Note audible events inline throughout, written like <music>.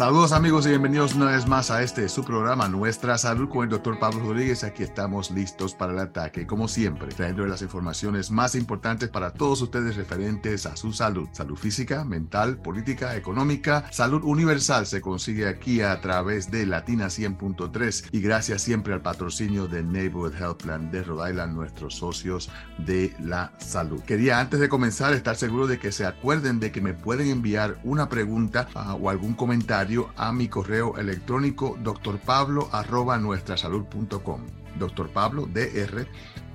Saludos amigos y bienvenidos una vez más a este su programa Nuestra Salud con el doctor Pablo Rodríguez. Aquí estamos listos para el ataque, como siempre, trayendo las informaciones más importantes para todos ustedes referentes a su salud. Salud física, mental, política, económica, salud universal se consigue aquí a través de Latina 100.3 y gracias siempre al patrocinio de Neighborhood Health Plan de Rhode Island, nuestros socios de la salud. Quería antes de comenzar estar seguro de que se acuerden de que me pueden enviar una pregunta uh, o algún comentario a mi correo electrónico drpablo arroba nuestrasalud.com. Doctor Pablo, DR,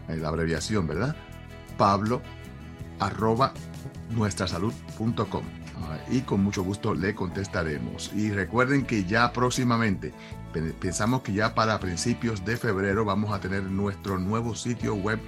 la abreviación, ¿verdad? Pablo arroba nuestrasalud.com. Y con mucho gusto le contestaremos. Y recuerden que ya próximamente, pensamos que ya para principios de febrero vamos a tener nuestro nuevo sitio web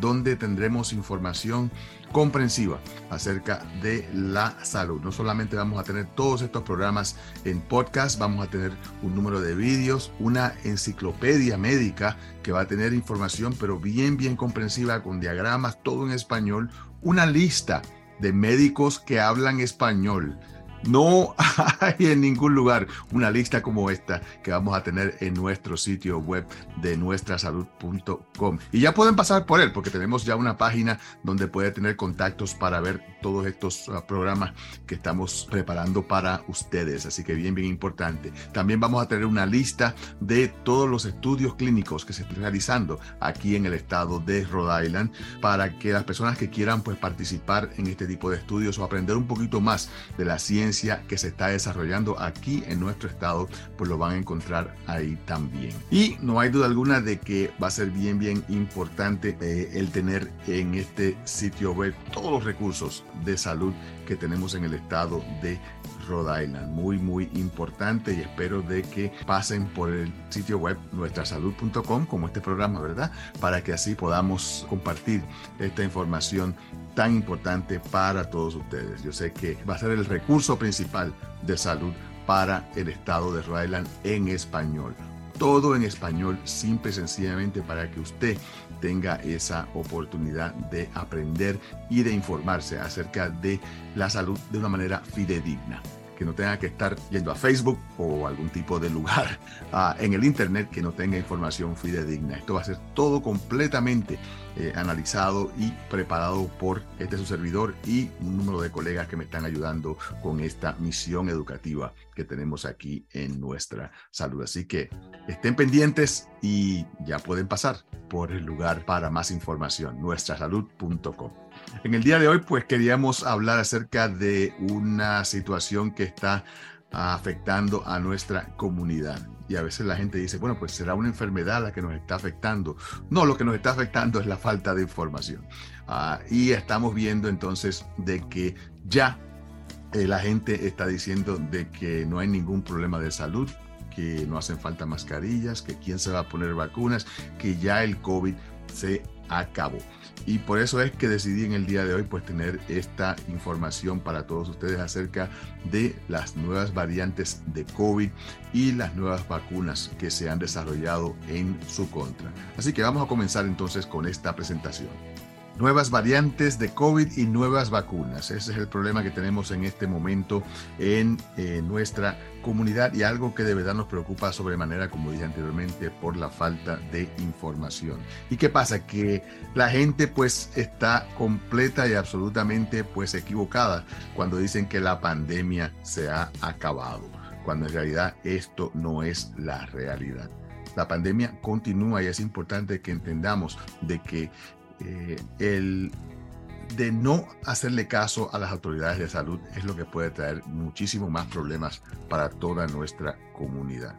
donde tendremos información comprensiva acerca de la salud. No solamente vamos a tener todos estos programas en podcast, vamos a tener un número de vídeos, una enciclopedia médica que va a tener información pero bien, bien comprensiva con diagramas, todo en español, una lista de médicos que hablan español no <laughs> hay en ningún lugar una lista como esta que vamos a tener en nuestro sitio web de nuestrasalud.com. Y ya pueden pasar por él porque tenemos ya una página donde puede tener contactos para ver todos estos uh, programas que estamos preparando para ustedes. Así que bien, bien importante. También vamos a tener una lista de todos los estudios clínicos que se están realizando aquí en el estado de Rhode Island para que las personas que quieran pues participar en este tipo de estudios o aprender un poquito más de la ciencia que se está desarrollando aquí en nuestro estado, pues lo van a encontrar ahí también. Y no hay duda alguna de que va a ser bien, bien importante eh, el tener en este sitio web todos los recursos de salud que tenemos en el estado de Rhode Island. Muy, muy importante y espero de que pasen por el sitio web nuestrasalud.com como este programa, ¿verdad? Para que así podamos compartir esta información tan importante para todos ustedes. Yo sé que va a ser el recurso principal de salud para el estado de Rhode Island en español. Todo en español, simple y sencillamente para que usted tenga esa oportunidad de aprender y de informarse acerca de la salud de una manera fidedigna que no tenga que estar yendo a Facebook o algún tipo de lugar uh, <laughs> en el Internet que no tenga información fidedigna. Esto va a ser todo completamente eh, analizado y preparado por este su servidor y un número de colegas que me están ayudando con esta misión educativa que tenemos aquí en nuestra salud. Así que estén pendientes y ya pueden pasar por el lugar para más información, nuestrasalud.com. En el día de hoy, pues queríamos hablar acerca de una situación que está afectando a nuestra comunidad. Y a veces la gente dice, bueno, pues será una enfermedad la que nos está afectando. No, lo que nos está afectando es la falta de información. Ah, y estamos viendo entonces de que ya eh, la gente está diciendo de que no hay ningún problema de salud, que no hacen falta mascarillas, que quién se va a poner vacunas, que ya el COVID se acabó. Y por eso es que decidí en el día de hoy pues tener esta información para todos ustedes acerca de las nuevas variantes de COVID y las nuevas vacunas que se han desarrollado en su contra. Así que vamos a comenzar entonces con esta presentación nuevas variantes de COVID y nuevas vacunas. Ese es el problema que tenemos en este momento en eh, nuestra comunidad y algo que de verdad nos preocupa sobremanera, como dije anteriormente, por la falta de información. ¿Y qué pasa? Que la gente pues está completa y absolutamente pues equivocada cuando dicen que la pandemia se ha acabado, cuando en realidad esto no es la realidad. La pandemia continúa y es importante que entendamos de que eh, el de no hacerle caso a las autoridades de salud es lo que puede traer muchísimo más problemas para toda nuestra comunidad.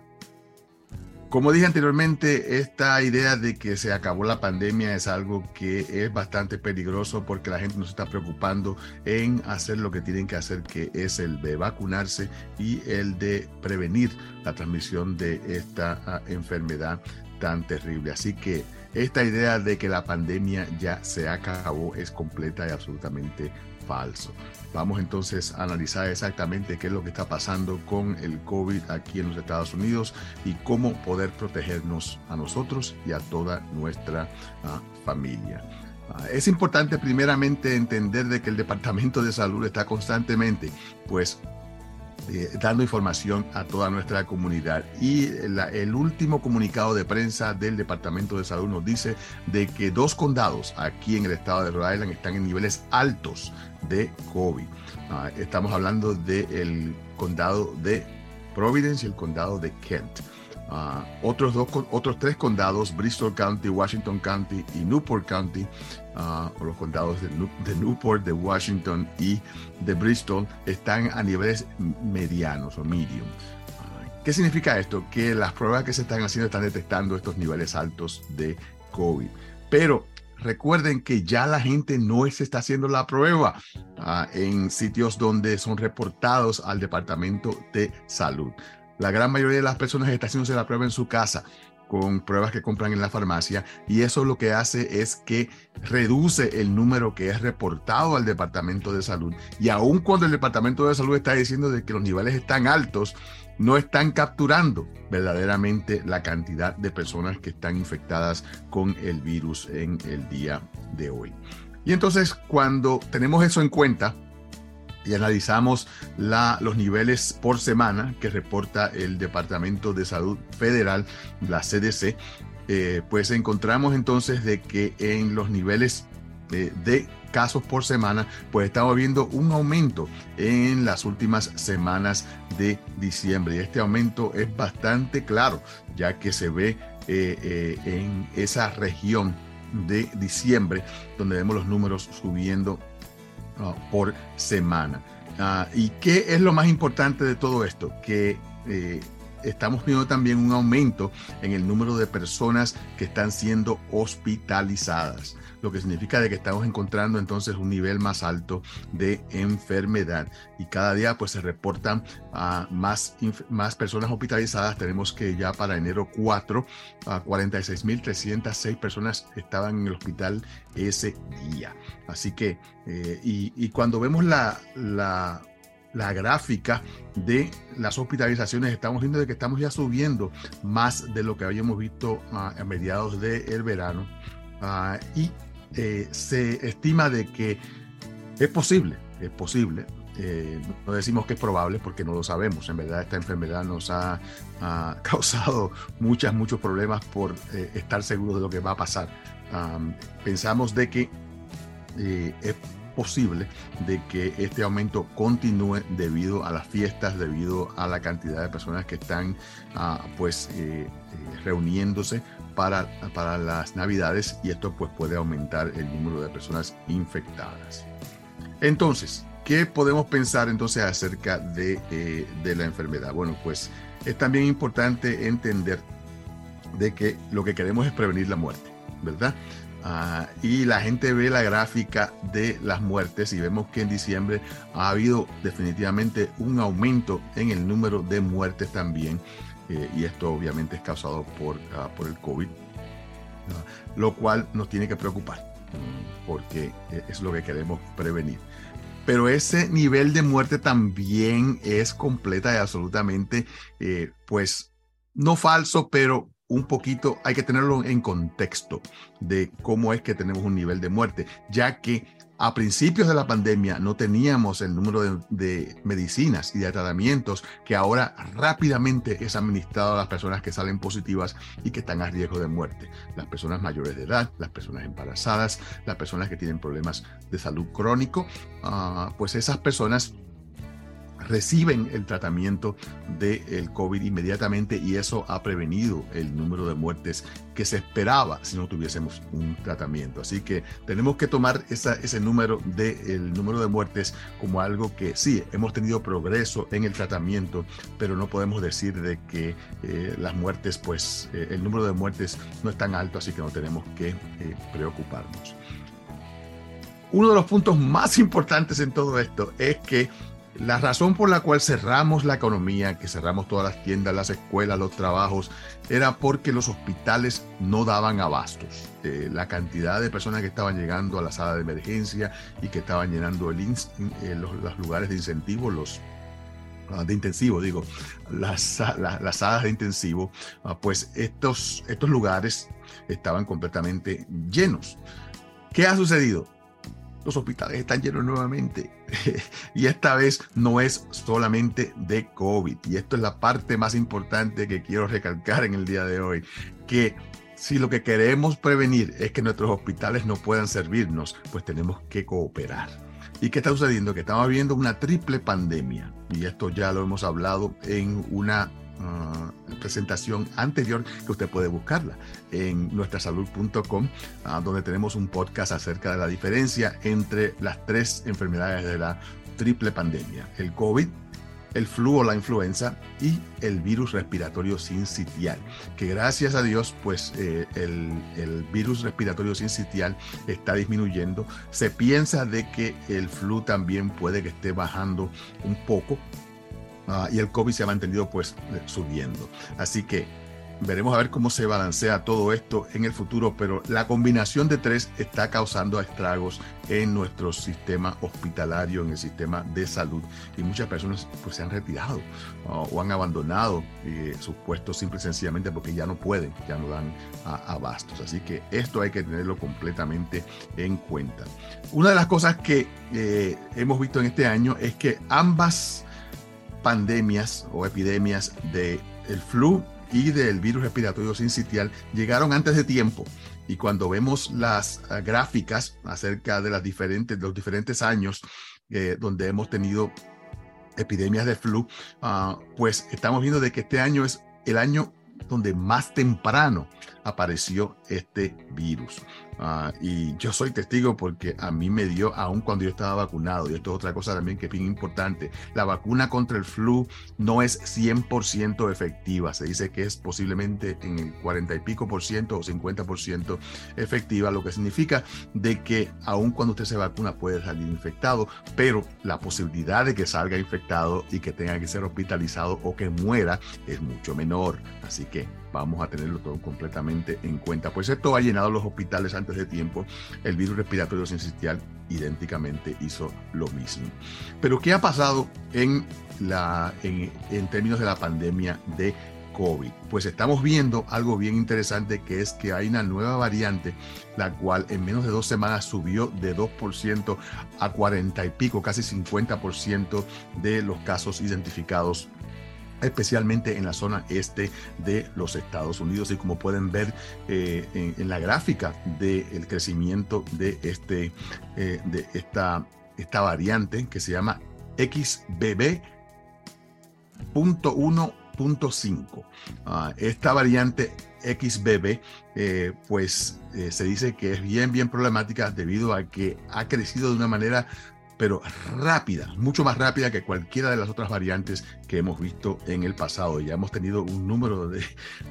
Como dije anteriormente, esta idea de que se acabó la pandemia es algo que es bastante peligroso porque la gente no se está preocupando en hacer lo que tienen que hacer, que es el de vacunarse y el de prevenir la transmisión de esta ah, enfermedad tan terrible. Así que esta idea de que la pandemia ya se acabó es completa y absolutamente falso. Vamos entonces a analizar exactamente qué es lo que está pasando con el COVID aquí en los Estados Unidos y cómo poder protegernos a nosotros y a toda nuestra uh, familia. Uh, es importante primeramente entender de que el Departamento de Salud está constantemente pues eh, dando información a toda nuestra comunidad. Y el último comunicado de prensa del Departamento de Salud nos dice de que dos condados aquí en el estado de Rhode Island están en niveles altos de COVID. Ah, estamos hablando del condado de Providence y el condado de Kent. Ah, otros, dos, otros tres condados, Bristol County, Washington County y Newport County, uh, o los condados de, de, Newport, de Washington y de Bristol, están a niveles medianos o medium. Uh, ¿Qué significa esto? Que las pruebas que se están haciendo están detectando estos niveles altos de COVID. Pero recuerden que ya la gente no se está haciendo la prueba uh, en sitios donde son reportados al Departamento de Salud. La gran mayoría de las personas están haciéndose la prueba en su casa con pruebas que compran en la farmacia y eso lo que hace es que reduce el número que es reportado al Departamento de Salud y aun cuando el Departamento de Salud está diciendo de que los niveles están altos, no están capturando verdaderamente la cantidad de personas que están infectadas con el virus en el día de hoy. Y entonces cuando tenemos eso en cuenta, y analizamos los niveles por semana que reporta el Departamento de Salud Federal, la CDC, eh, pues encontramos entonces de que en los niveles eh, de casos por semana, pues estamos viendo un aumento en las últimas semanas de diciembre. Y este aumento es bastante claro, ya que se ve eh, en esa región de diciembre, donde vemos los números subiendo por semana. Ah, ¿Y qué es lo más importante de todo esto? Que eh, estamos viendo también un aumento en el número de personas que están siendo hospitalizadas lo que significa de que estamos encontrando entonces un nivel más alto de enfermedad y cada día pues se reportan más, más personas hospitalizadas. Tenemos que ya para enero 4, a 46.306 personas estaban en el hospital ese día. Así que, eh, y, cuando vemos la, la gráfica de las hospitalizaciones, estamos viendo de que estamos ya subiendo más de lo que habíamos visto ah, a mediados del verano. Uh, y eh, se estima de que es posible, es posible. Eh, no decimos que es probable porque no lo sabemos. En verdad esta enfermedad nos ha, <laughs> causado muchas, muchos problemas por eh, estar seguros de lo que va a pasar. pensamos de que es posible de que este aumento continúe debido a las fiestas, debido a la cantidad de personas que están ah, pues reuniéndose para, las navidades y esto pues puede aumentar el número de personas infectadas. Entonces, ¿qué podemos pensar entonces acerca de, eh, la enfermedad? Bueno, pues es también importante entender de que lo que queremos es prevenir la muerte, ¿verdad? Ah, y la gente ve la gráfica de las muertes y vemos que en diciembre ha habido definitivamente un aumento en el número de muertes también. Eh, y esto obviamente es causado por, ah, por el COVID, lo cual nos tiene que preocupar, porque eh, es lo que queremos prevenir. Pero ese nivel de muerte también es completa y absolutamente, eh, pues, no falso, pero un poquito hay que tenerlo en contexto de cómo es que tenemos un nivel de muerte, ya que a principios de la pandemia no teníamos el número de, medicinas y de tratamientos que ahora rápidamente es administrado a las personas que salen positivas y que están a riesgo de muerte. Las personas mayores de edad, las personas embarazadas, las personas que tienen problemas de salud crónico, ah, pues esas personas reciben el tratamiento del COVID inmediatamente y eso ha prevenido el número de muertes que se esperaba si no tuviésemos un tratamiento. Así que tenemos que tomar ese número de, el número de muertes como algo que sí, hemos tenido progreso en el tratamiento, pero no podemos decir de que eh, las muertes, pues eh, el número de muertes no es tan alto, así que no tenemos que eh, preocuparnos. Uno de los puntos más importantes en todo esto es que la razón por la cual cerramos la economía, que cerramos todas las tiendas, las escuelas, los trabajos, era porque los hospitales no daban abastos. Eh, la cantidad de personas que estaban llegando a la sala de emergencia y que estaban llenando eh, los, lugares de incentivo, los ah, de intensivo, digo, las, las salas de intensivo, ah, pues estos, estos lugares estaban completamente llenos. ¿Qué ha sucedido? Los hospitales están llenos nuevamente. <laughs> y esta vez no es solamente de COVID. Y esto es la parte más importante que quiero recalcar en el día de hoy. Que si lo que queremos prevenir es que nuestros hospitales no puedan servirnos, pues tenemos que cooperar. ¿Y qué está sucediendo? Que estamos viendo una triple pandemia. Y esto ya lo hemos hablado en una Ah, presentación anterior que usted puede buscarla en nuestrasalud.com, ah, donde tenemos un podcast acerca de la diferencia entre las tres enfermedades de la triple pandemia, el COVID, el flu o la influenza y el virus respiratorio sincitial, que gracias a Dios, pues eh, el, el, virus respiratorio sincitial está disminuyendo. Se piensa de que el flu también puede que esté bajando un poco, Ah, y el COVID se ha mantenido pues eh, subiendo. Así que veremos a ver cómo se balancea todo esto en el futuro, pero la combinación de tres está causando estragos en nuestro sistema hospitalario, en el sistema de salud y muchas personas pues se han retirado o han abandonado eh, sus puestos simple y sencillamente porque ya no pueden, ya no dan abastos. Así que esto hay que tenerlo completamente en cuenta. Una de las cosas que eh, hemos visto en este año es que ambas pandemias o epidemias del el flu y del virus respiratorio sincitial llegaron antes de tiempo. Y cuando vemos las ah, gráficas acerca de, las diferentes, los diferentes años eh, donde hemos tenido epidemias de flu, ah, pues estamos viendo de que este año es el año donde más temprano apareció este virus. Ah, y yo soy testigo porque a mí me dio aún cuando yo estaba vacunado. Y esto es otra cosa también que es bien importante. La vacuna contra el flu no es 100% efectiva. Se dice que es posiblemente en el 40 y pico por ciento o 50 por ciento efectiva, lo que significa de que aún cuando usted se vacuna puede salir infectado, pero la posibilidad de que salga infectado y que tenga que ser hospitalizado o que muera es mucho menor. Así que vamos a tenerlo todo completamente en cuenta. Pues esto ha llenado los hospitales antes de tiempo. El virus respiratorio sincitial idénticamente hizo lo mismo. Pero ¿qué ha pasado en, en, en términos de la pandemia de COVID. Pues estamos viendo algo bien interesante que es que hay una nueva variante, la cual en menos de dos semanas subió de 2% a 40 y pico, casi 50% de los casos identificados especialmente en la zona este de los Estados Unidos y como pueden ver eh, en, la gráfica del crecimiento de, este, eh, de esta, esta variante que se llama XBB.1.5. Ah, esta variante XBB, eh, pues se dice que es bien, bien problemática debido a que ha crecido de una manera pero rápida, mucho más rápida que cualquiera de las otras variantes que hemos visto en el pasado. Ya hemos tenido un número de,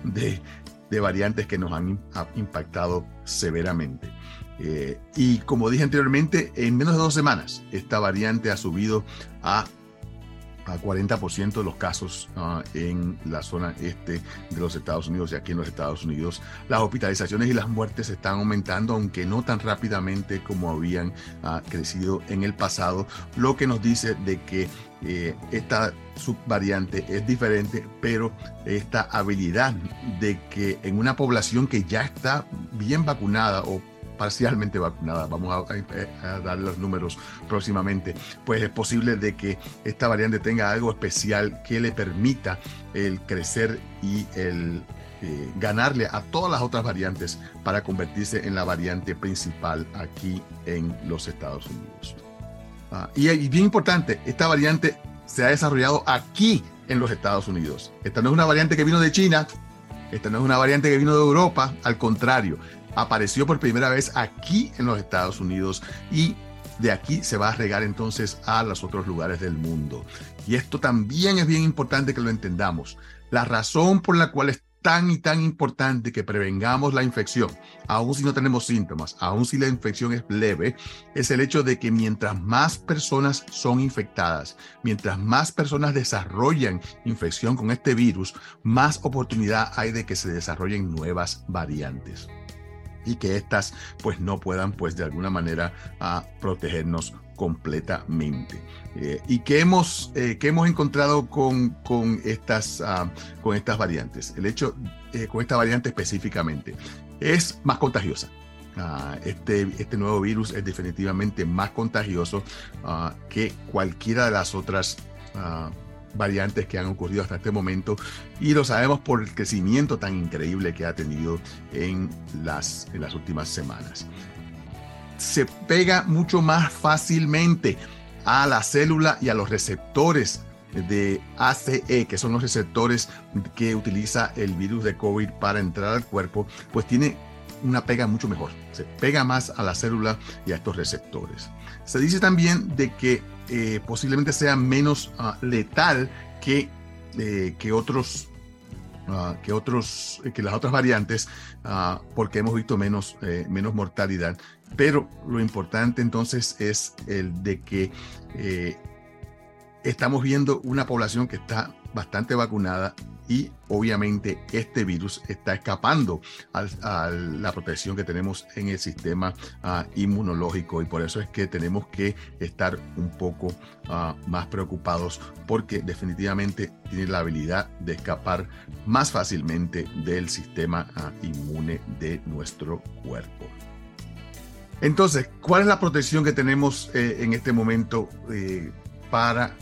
de, variantes que nos han impactado severamente. Eh, y como dije anteriormente, en menos de dos semanas esta variante ha subido a a 40% de los casos ah, en la zona este de los Estados Unidos y aquí en los Estados Unidos. Las hospitalizaciones y las muertes están aumentando, aunque no tan rápidamente como habían ah, crecido en el pasado, lo que nos dice de que eh, esta subvariante es diferente, pero esta habilidad de que en una población que ya está bien vacunada o parcialmente vacunada, vamos a, dar los números próximamente, pues es posible de que esta variante tenga algo especial que le permita el crecer y el eh, ganarle a todas las otras variantes para convertirse en la variante principal aquí en los Estados Unidos. Ah, y, y bien importante, esta variante se ha desarrollado aquí en los Estados Unidos. Esta no es una variante que vino de China, esta no es una variante que vino de Europa, al contrario, apareció por primera vez aquí en los Estados Unidos y de aquí se va a regar entonces a los otros lugares del mundo. Y esto también es bien importante que lo entendamos. La razón por la cual es tan y tan importante que prevengamos la infección, aun si no tenemos síntomas, aun si la infección es leve, es el hecho de que mientras más personas son infectadas, mientras más personas desarrollan infección con este virus, más oportunidad hay de que se desarrollen nuevas variantes y que éstas pues no puedan pues de alguna manera a protegernos completamente. Eh, ¿Y qué hemos, eh, hemos encontrado con, con estas, ah, con estas variantes? El hecho, eh, con esta variante específicamente, es más contagiosa. Ah, este, este nuevo virus es definitivamente más contagioso ah, que cualquiera de las otras ah, variantes que han ocurrido hasta este momento y lo sabemos por el crecimiento tan increíble que ha tenido en las, últimas semanas. Se pega mucho más fácilmente a la célula y a los receptores de ACE, que son los receptores que utiliza el virus de COVID para entrar al cuerpo, pues tiene una pega mucho mejor, se pega más a la célula y a estos receptores. Se dice también de que eh, posiblemente sea menos ah, letal que, eh, que otros ah, que otros que las otras variantes ah, porque hemos visto menos eh, menos mortalidad. Pero lo importante entonces es el de que estamos viendo una población que está bastante vacunada y obviamente este virus está escapando a, la protección que tenemos en el sistema ah, inmunológico y por eso es que tenemos que estar un poco ah, más preocupados porque definitivamente tiene la habilidad de escapar más fácilmente del sistema ah, inmune de nuestro cuerpo. Entonces, ¿cuál es la protección que tenemos eh, en este momento eh, para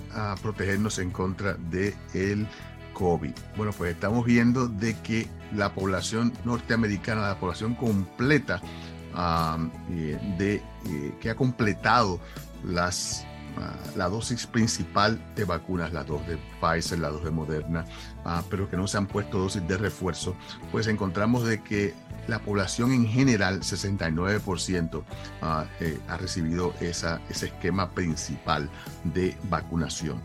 protegernos en contra del el COVID. Bueno, pues estamos viendo de que la población norteamericana, la población completa eh, de, eh, que ha completado las, ah, la dosis principal de vacunas, las dos de Pfizer, las dos de Moderna, ah, pero que no se han puesto dosis de refuerzo, pues encontramos de que la población en general, 69%, ah, eh, ha recibido esa, ese esquema principal de vacunación.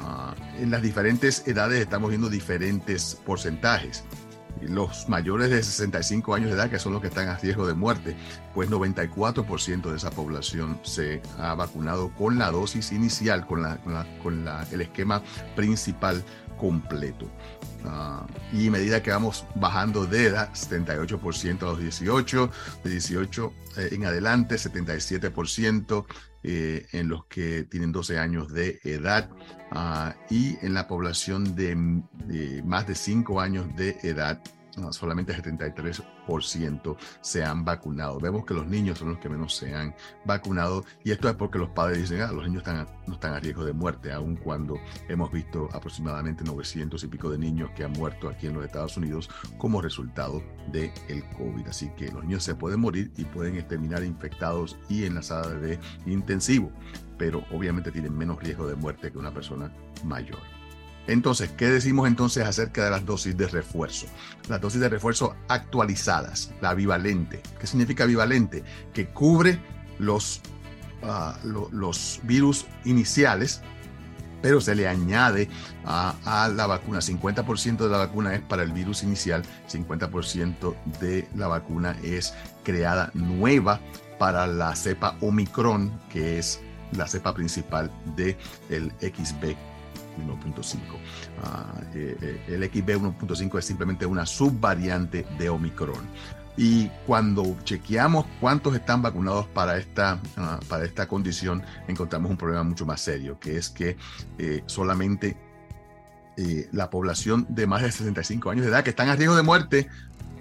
Ah, en las diferentes edades estamos viendo diferentes porcentajes. Los mayores de 65 años de edad, que son los que están a riesgo de muerte, pues 94% de esa población se ha vacunado con la dosis inicial, con, la, con, el esquema principal completo. Ah, y a medida que vamos bajando de edad, 78% a los 18, de 18 eh, en adelante, 77%, eh, en los que tienen 12 años de edad ah, y en la población de, más de 5 años de edad solamente el 73% se han vacunado. Vemos que los niños son los que menos se han vacunado y esto es porque los padres dicen, ah, los niños están no están a riesgo de muerte, aun cuando hemos visto aproximadamente 900 y pico de niños que han muerto aquí en los Estados Unidos como resultado del el COVID. Así que los niños se pueden morir y pueden terminar infectados y en la sala de intensivo, pero obviamente tienen menos riesgo de muerte que una persona mayor. Entonces, ¿qué decimos entonces acerca de las dosis de refuerzo? Las dosis de refuerzo actualizadas, la bivalente. ¿Qué significa bivalente? Que cubre los, ah, los virus iniciales, pero se le añade a, la vacuna. 50% de la vacuna es para el virus inicial, 50% de la vacuna es creada nueva para la cepa Omicron, que es la cepa principal del el XB 1.5. Ah, eh, eh, el XB 1.5 es simplemente una subvariante de Omicron. Y cuando chequeamos cuántos están vacunados para esta, ah, para esta condición, encontramos un problema mucho más serio, que es que eh, solamente la población de más de 65 años de edad que están a riesgo de muerte,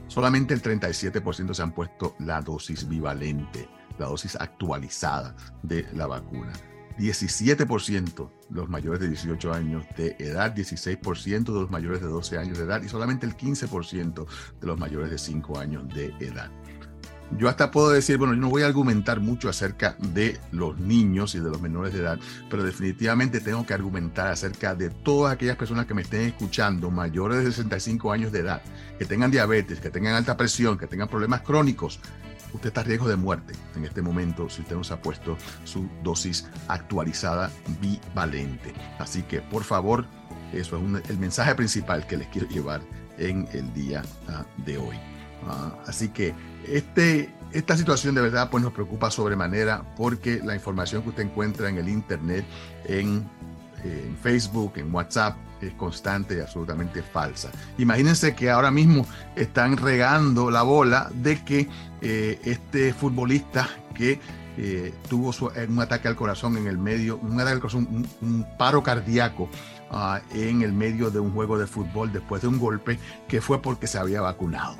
solamente el 37% se han puesto la dosis bivalente, la dosis actualizada de la vacuna. 17% los mayores de 18 años de edad, 16% de los mayores de 12 años de edad y solamente el 15% de los mayores de 5 años de edad. Yo hasta puedo decir, bueno, yo no voy a argumentar mucho acerca de los niños y de los menores de edad, pero definitivamente tengo que argumentar acerca de todas aquellas personas que me estén escuchando, mayores de 65 años de edad, que tengan diabetes, que tengan alta presión, que tengan problemas crónicos, usted está a riesgo de muerte en este momento si usted no se ha puesto su dosis actualizada bivalente. Así que, por favor, eso es el mensaje principal que les quiero llevar en el día ah, de hoy. Ah, así que este, esta situación de verdad pues nos preocupa sobremanera porque la información que usted encuentra en el Internet, en, en Facebook, en WhatsApp, es constante y absolutamente falsa. Imagínense que ahora mismo están regando la bola de que eh, este futbolista que eh, tuvo un ataque al corazón en el medio, un, ataque al corazón, un, paro cardíaco ah, en el medio de un juego de fútbol después de un golpe que fue porque se había vacunado.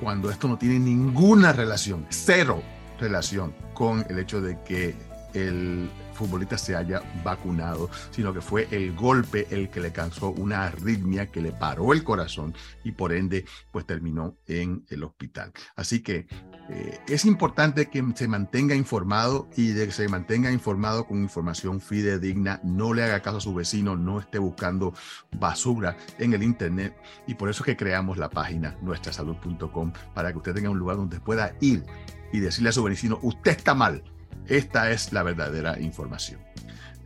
cuando esto no tiene ninguna relación, cero relación con el hecho de que el futbolista se haya vacunado, sino que fue el golpe el que le causó una arritmia que le paró el corazón y por ende pues terminó en el hospital. Así que eh, es importante que se mantenga informado y de que se mantenga informado con información fidedigna, no le haga caso a su vecino, no esté buscando basura en el internet y por eso es que creamos la página nuestrasalud.com para que usted tenga un lugar donde pueda ir y decirle a su vecino, usted está mal esta es la verdadera información.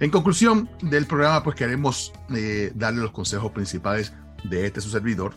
En conclusión del programa, pues queremos eh, darle los consejos principales de este su servidor,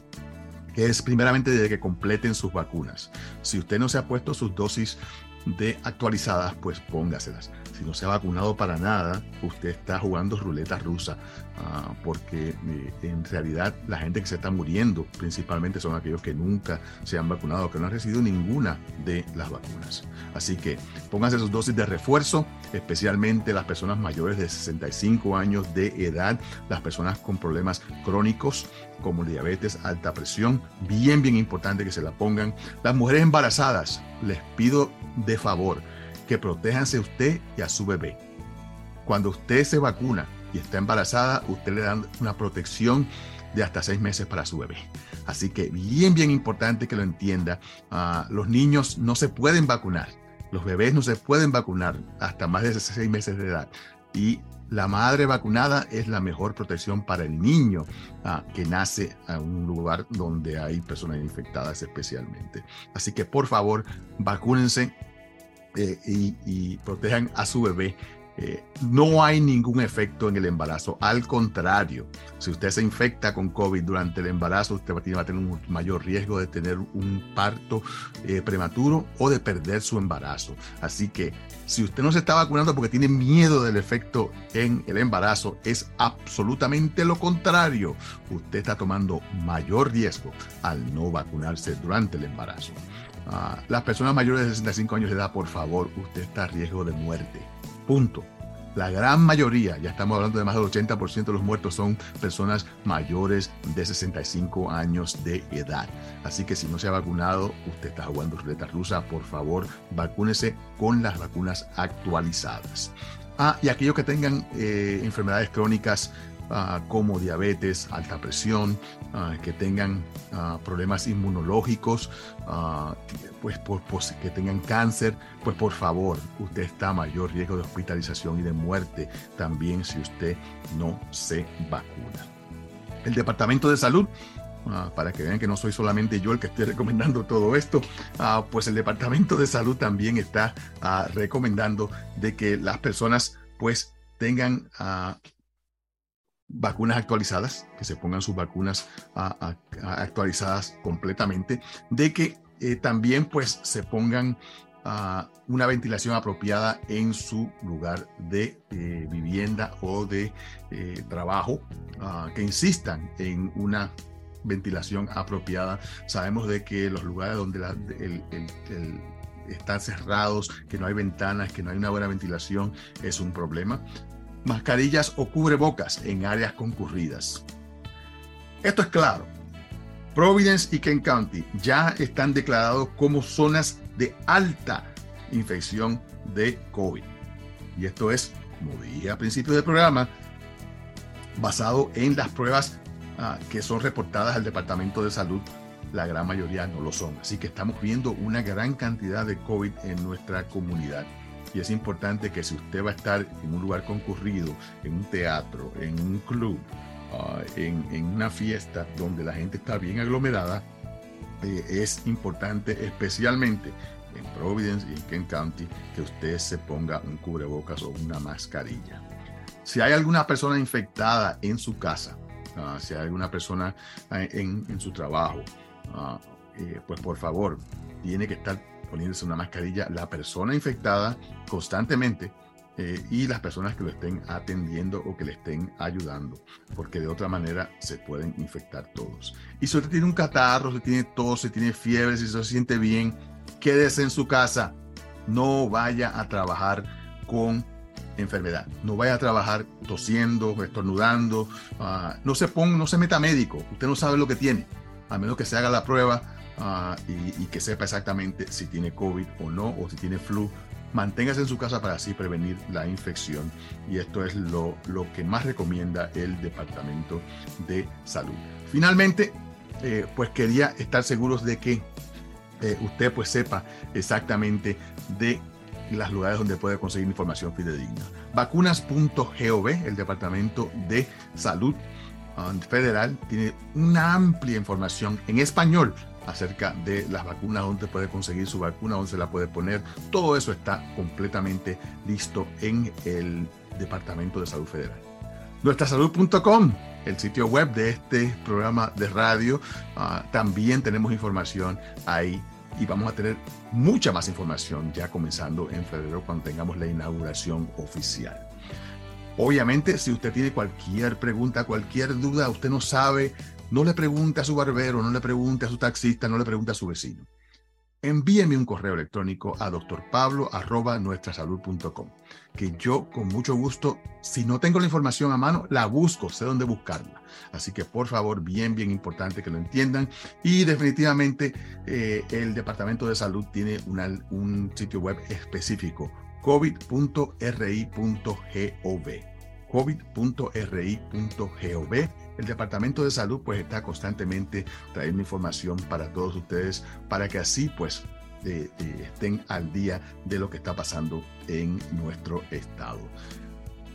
que es primeramente de que completen sus vacunas. Si usted no se ha puesto sus dosis de actualizadas, pues póngaselas. Si no se ha vacunado para nada, usted está jugando ruleta rusa, ah, porque eh, en realidad la gente que se está muriendo principalmente son aquellos que nunca se han vacunado, que no han recibido ninguna de las vacunas. Así que pónganse sus dosis de refuerzo, especialmente las personas mayores de 65 años de edad, las personas con problemas crónicos como diabetes, alta presión, bien, bien importante que se la pongan. Las mujeres embarazadas, les pido de favor que protéjanse usted y a su bebé. Cuando usted se vacuna y está embarazada, usted le da una protección de hasta seis meses para su bebé. Así que bien, bien importante que lo entienda. Ah, los niños no se pueden vacunar. Los bebés no se pueden vacunar hasta más de seis meses de edad. Y la madre vacunada es la mejor protección para el niño ah, que nace a un lugar donde hay personas infectadas especialmente. Así que por favor, vacúnense eh, y, protejan a su bebé. Eh, no hay ningún efecto en el embarazo. Al contrario, si usted se infecta con COVID durante el embarazo, usted va a tener un mayor riesgo de tener un parto eh, prematuro o de perder su embarazo. Así que si usted no se está vacunando porque tiene miedo del efecto en el embarazo, es absolutamente lo contrario. Usted está tomando mayor riesgo al no vacunarse durante el embarazo. Ah, las personas mayores de 65 años de edad, por favor, usted está a riesgo de muerte. Punto. La gran mayoría, ya estamos hablando de más del 80% de los muertos, son personas mayores de 65 años de edad. Así que si no se ha vacunado, usted está jugando ruleta rusa, por favor, vacúnese con las vacunas actualizadas. Ah, y aquellos que tengan eh, enfermedades crónicas Ah, como diabetes, alta presión, ah, que tengan ah, problemas inmunológicos, pues, que tengan cáncer, pues por favor, usted está a mayor riesgo de hospitalización y de muerte también si usted no se vacuna. El Departamento de Salud para que vean que no soy solamente yo el que estoy recomendando todo esto, pues el Departamento de Salud también está recomendando de que las personas pues tengan vacunas actualizadas, que se pongan sus vacunas actualizadas completamente, de que eh, también pues se pongan una ventilación apropiada en su lugar de eh, vivienda o de eh, trabajo, que insistan en una ventilación apropiada. Sabemos de que los lugares donde están cerrados, que no hay ventanas, que no hay una buena ventilación, es un problema mascarillas o cubrebocas en áreas concurridas. Esto es claro. Providence y Kent County ya están declarados como zonas de alta infección de COVID. Y esto es, como dije al principio del programa, basado en las pruebas ah, que son reportadas al Departamento de Salud. La gran mayoría no lo son. Así que estamos viendo una gran cantidad de COVID en nuestra comunidad. Y es importante que si usted va a estar en un lugar concurrido, en un teatro, en un club, ah, en, una fiesta donde la gente está bien aglomerada, eh, es importante especialmente en Providence y en Kent County que usted se ponga un cubrebocas o una mascarilla. Si hay alguna persona infectada en su casa, ah, si hay alguna persona ah, en, su trabajo, eh, pues por favor, tiene que estar poniéndose una mascarilla la persona infectada constantemente eh, y las personas que lo estén atendiendo o que le estén ayudando, porque de otra manera se pueden infectar todos. Y si usted tiene un catarro, si tiene tos, si tiene fiebre, si se siente bien, quédese en su casa. No vaya a trabajar con enfermedad. No vaya a trabajar tosiendo, estornudando. Ah, no se ponga, no se meta médico. Usted no sabe lo que tiene. A menos que se haga la prueba ah, y, que sepa exactamente si tiene COVID o no, o si tiene flu. Manténgase en su casa para así prevenir la infección. Y esto es lo, lo que más recomienda el Departamento de Salud. Finalmente, eh, pues quería estar seguros de que eh, usted pues sepa exactamente de las lugares donde puede conseguir información fidedigna. Vacunas.gov, el Departamento de Salud um, Federal, tiene una amplia información en español acerca de las vacunas, donde puede conseguir su vacuna, dónde se la puede poner. Todo eso está completamente listo en el Departamento de Salud Federal. Nuestrasalud.com, el sitio web de este programa de radio, uh, también tenemos información ahí y vamos a tener mucha más información ya comenzando en febrero cuando tengamos la inauguración oficial. Obviamente, si usted tiene cualquier pregunta, cualquier duda, usted no sabe, no le pregunte a su barbero, no le pregunte a su taxista, no le pregunte a su vecino envíeme un correo electrónico a drpablo.nuestrasalud.com, que yo con mucho gusto, si no tengo la información a mano, la busco, sé dónde buscarla. Así que por favor, bien, bien importante que lo entiendan. Y definitivamente eh, el Departamento de Salud tiene un sitio web específico, covid.ri.gov covid.ri.gov. El Departamento de Salud pues está constantemente trayendo información para todos ustedes para que así pues eh, eh, estén al día de lo que está pasando en nuestro estado.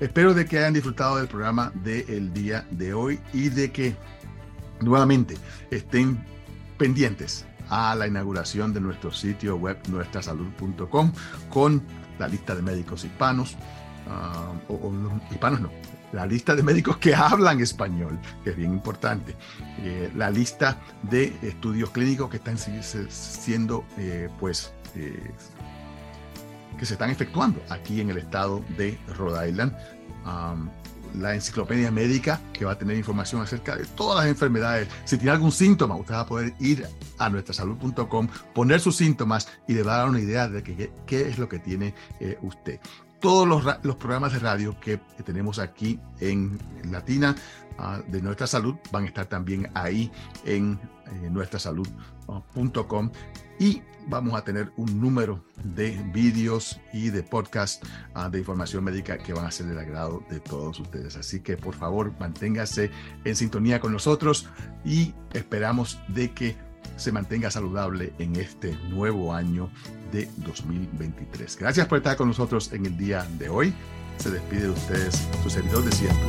Espero de que hayan disfrutado del programa del día de hoy y de que nuevamente estén pendientes a la inauguración de nuestro sitio web nuestrasalud.com con la lista de médicos hispanos, Ah, o, hispanos no, la lista de médicos que hablan español, que es bien importante, eh, la lista de estudios clínicos que están siendo, eh, pues, eh, que se están efectuando aquí en el estado de Rhode Island. la enciclopedia médica que va a tener información acerca de todas las enfermedades. Si tiene algún síntoma, usted va a poder ir a nuestrasalud.com, poner sus síntomas y le va a dar una idea de qué, qué es lo que tiene usted todos los, programas de radio que tenemos aquí en Latina ah, de Nuestra Salud van a estar también ahí en eh, nuestrasalud.com y vamos a tener un número de vídeos y de podcast ah, de información médica que van a ser del agrado de todos ustedes. Así que por favor manténgase en sintonía con nosotros y esperamos de que se mantenga saludable en este nuevo año de 2023. Gracias por estar con nosotros en el día de hoy. Se despide de ustedes su servidor de siempre,